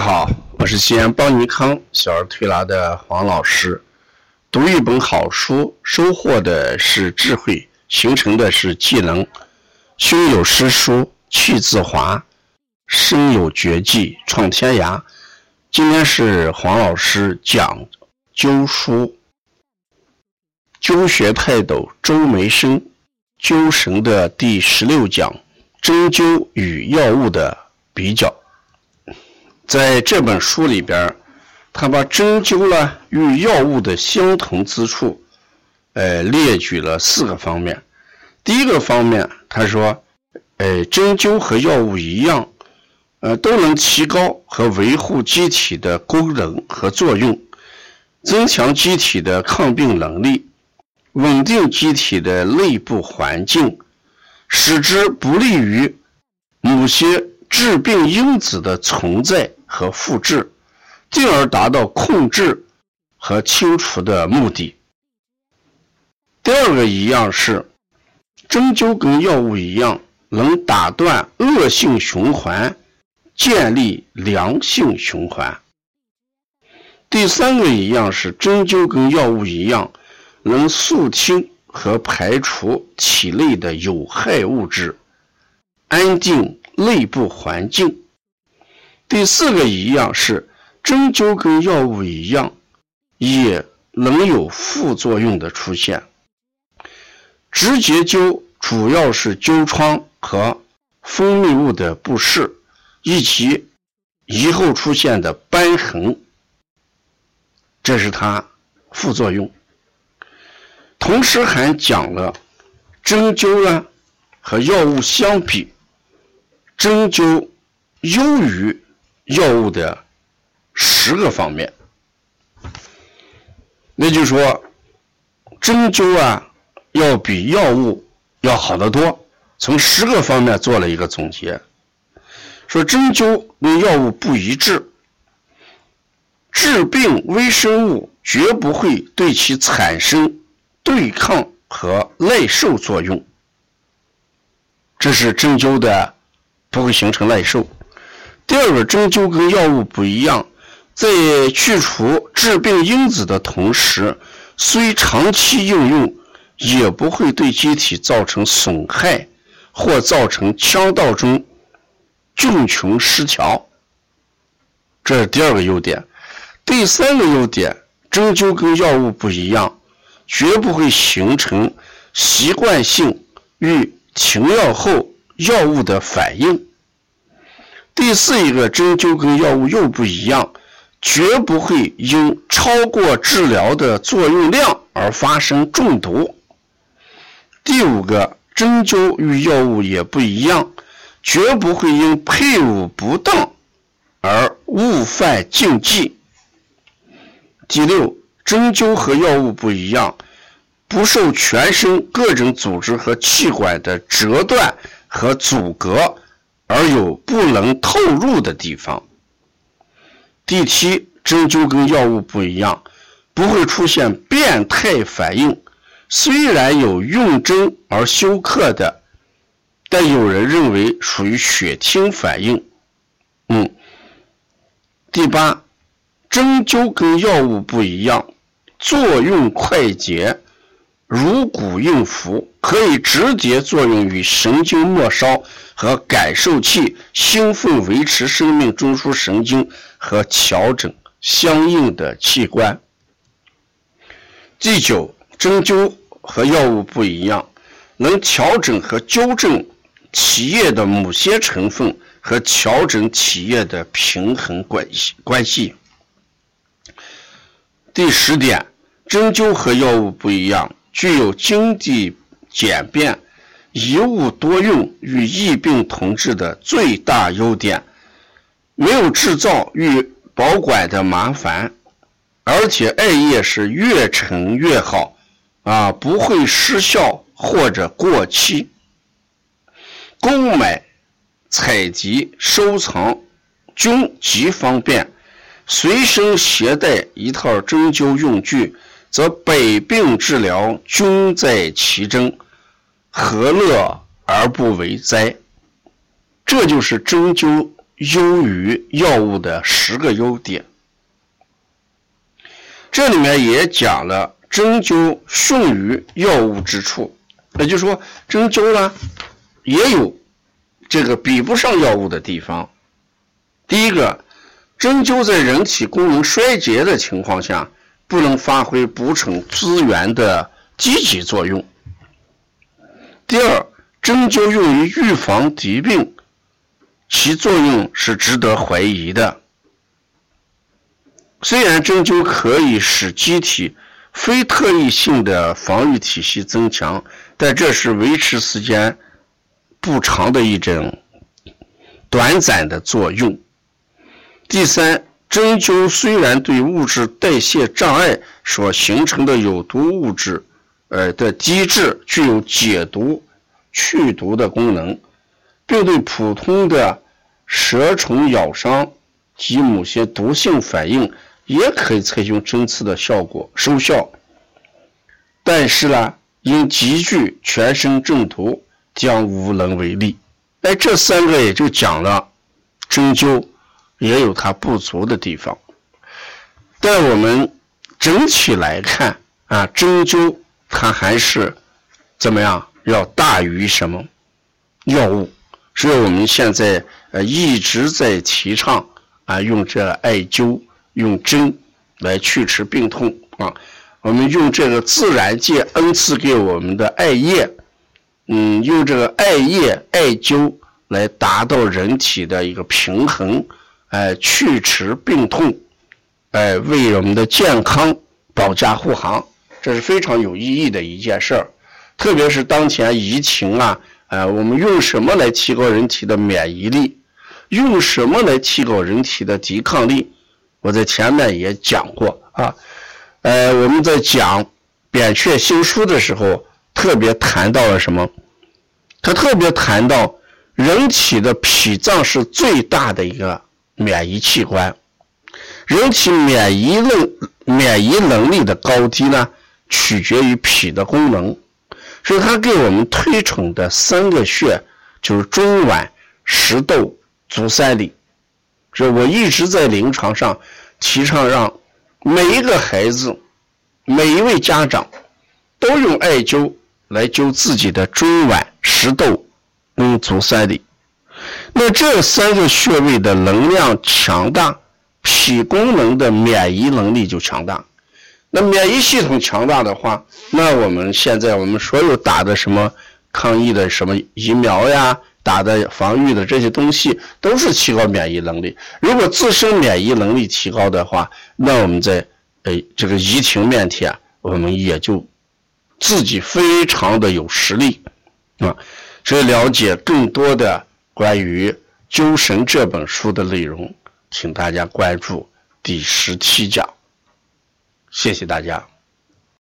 好，我是西安邦尼康小儿推拿的黄老师。读一本好书，收获的是智慧，形成的是技能。胸有诗书气自华，身有绝技创天涯。今天是黄老师讲灸书，灸学泰斗周梅生灸神的第十六讲：针灸与药物的比较。在这本书里边，他把针灸呢与药物的相同之处，呃，列举了四个方面。第一个方面，他说，呃，针灸和药物一样，呃，都能提高和维护机体的功能和作用，增强机体的抗病能力，稳定机体的内部环境，使之不利于某些致病因子的存在。和复制，进而达到控制和清除的目的。第二个一样是，针灸跟药物一样，能打断恶性循环，建立良性循环。第三个一样是，针灸跟药物一样，能肃清和排除体内的有害物质，安定内部环境。第四个一样是针灸跟药物一样，也能有副作用的出现。直接灸主要是灸疮和分泌物的不适，以及以后出现的瘢痕，这是它副作用。同时还讲了针灸呢和药物相比，针灸优于。药物的十个方面，那就是说，针灸啊，要比药物要好得多。从十个方面做了一个总结，说针灸跟药物不一致，治病微生物绝不会对其产生对抗和耐受作用，这是针灸的不会形成耐受。第二个，针灸跟药物不一样，在去除致病因子的同时，虽长期应用，也不会对机体造成损害或造成腔道中菌群失调。这是第二个优点。第三个优点，针灸跟药物不一样，绝不会形成习惯性与停药后药物的反应。第四一个针灸跟药物又不一样，绝不会因超过治疗的作用量而发生中毒。第五个针灸与药物也不一样，绝不会因配伍不当而误犯禁忌。第六，针灸和药物不一样，不受全身各种组织和气管的折断和阻隔。而有不能透入的地方。第七，针灸跟药物不一样，不会出现变态反应。虽然有用针而休克的，但有人认为属于血清反应。嗯。第八，针灸跟药物不一样，作用快捷。如骨应符，可以直接作用于神经末梢和感受器，兴奋维持生命中枢神经和调整相应的器官。第九，针灸和药物不一样，能调整和纠正体液的某些成分和调整体液的平衡关系关系。第十点，针灸和药物不一样。具有经济简便、一物多用与疫病同治的最大优点，没有制造与保管的麻烦，而且艾叶是越陈越好，啊，不会失效或者过期。购买、采集、收藏均极方便，随身携带一套针灸用具。则百病治疗均在其中，何乐而不为哉？这就是针灸优于药物的十个优点。这里面也讲了针灸逊于药物之处，也就是说，针灸呢也有这个比不上药物的地方。第一个，针灸在人体功能衰竭的情况下，不能发挥补充资源的积极作用。第二，针灸用于预防疾病，其作用是值得怀疑的。虽然针灸可以使机体非特异性的防御体系增强，但这是维持时间不长的一种短暂的作用。第三，针灸虽然对物质代谢障碍所形成的有毒物质，呃的机制具有解毒、去毒的功能，并对普通的蛇虫咬伤及某些毒性反应也可以采用针刺的效果收效。但是呢，因极具全身中毒，将无能为力。哎，这三个也就讲了针灸。也有它不足的地方，但我们整体来看啊，针灸它还是怎么样要大于什么药物？所以我们现在呃一直在提倡啊，用这艾灸、用针来祛除病痛啊。我们用这个自然界恩赐给我们的艾叶，嗯，用这个艾叶艾灸来达到人体的一个平衡。哎，祛持病痛，哎，为我们的健康保驾护航，这是非常有意义的一件事儿。特别是当前疫情啊，哎，我们用什么来提高人体的免疫力？用什么来提高人体的抵抗力？我在前面也讲过啊，呃，我们在讲扁鹊新书的时候，特别谈到了什么？他特别谈到人体的脾脏是最大的一个。免疫器官，人体免疫能免疫能力的高低呢，取决于脾的功能。所以，他给我们推崇的三个穴就是中脘、食窦、足三里。这我一直在临床上提倡让每一个孩子、每一位家长都用艾灸来灸自己的中脘、食窦跟足三里。那这三个穴位的能量强大，脾功能的免疫能力就强大。那免疫系统强大的话，那我们现在我们所有打的什么抗疫的什么疫苗呀，打的防御的这些东西，都是提高免疫能力。如果自身免疫能力提高的话，那我们在哎这个疫情面前，我们也就自己非常的有实力啊。所以了解更多的。关于《灸神》这本书的内容，请大家关注第十七讲。谢谢大家。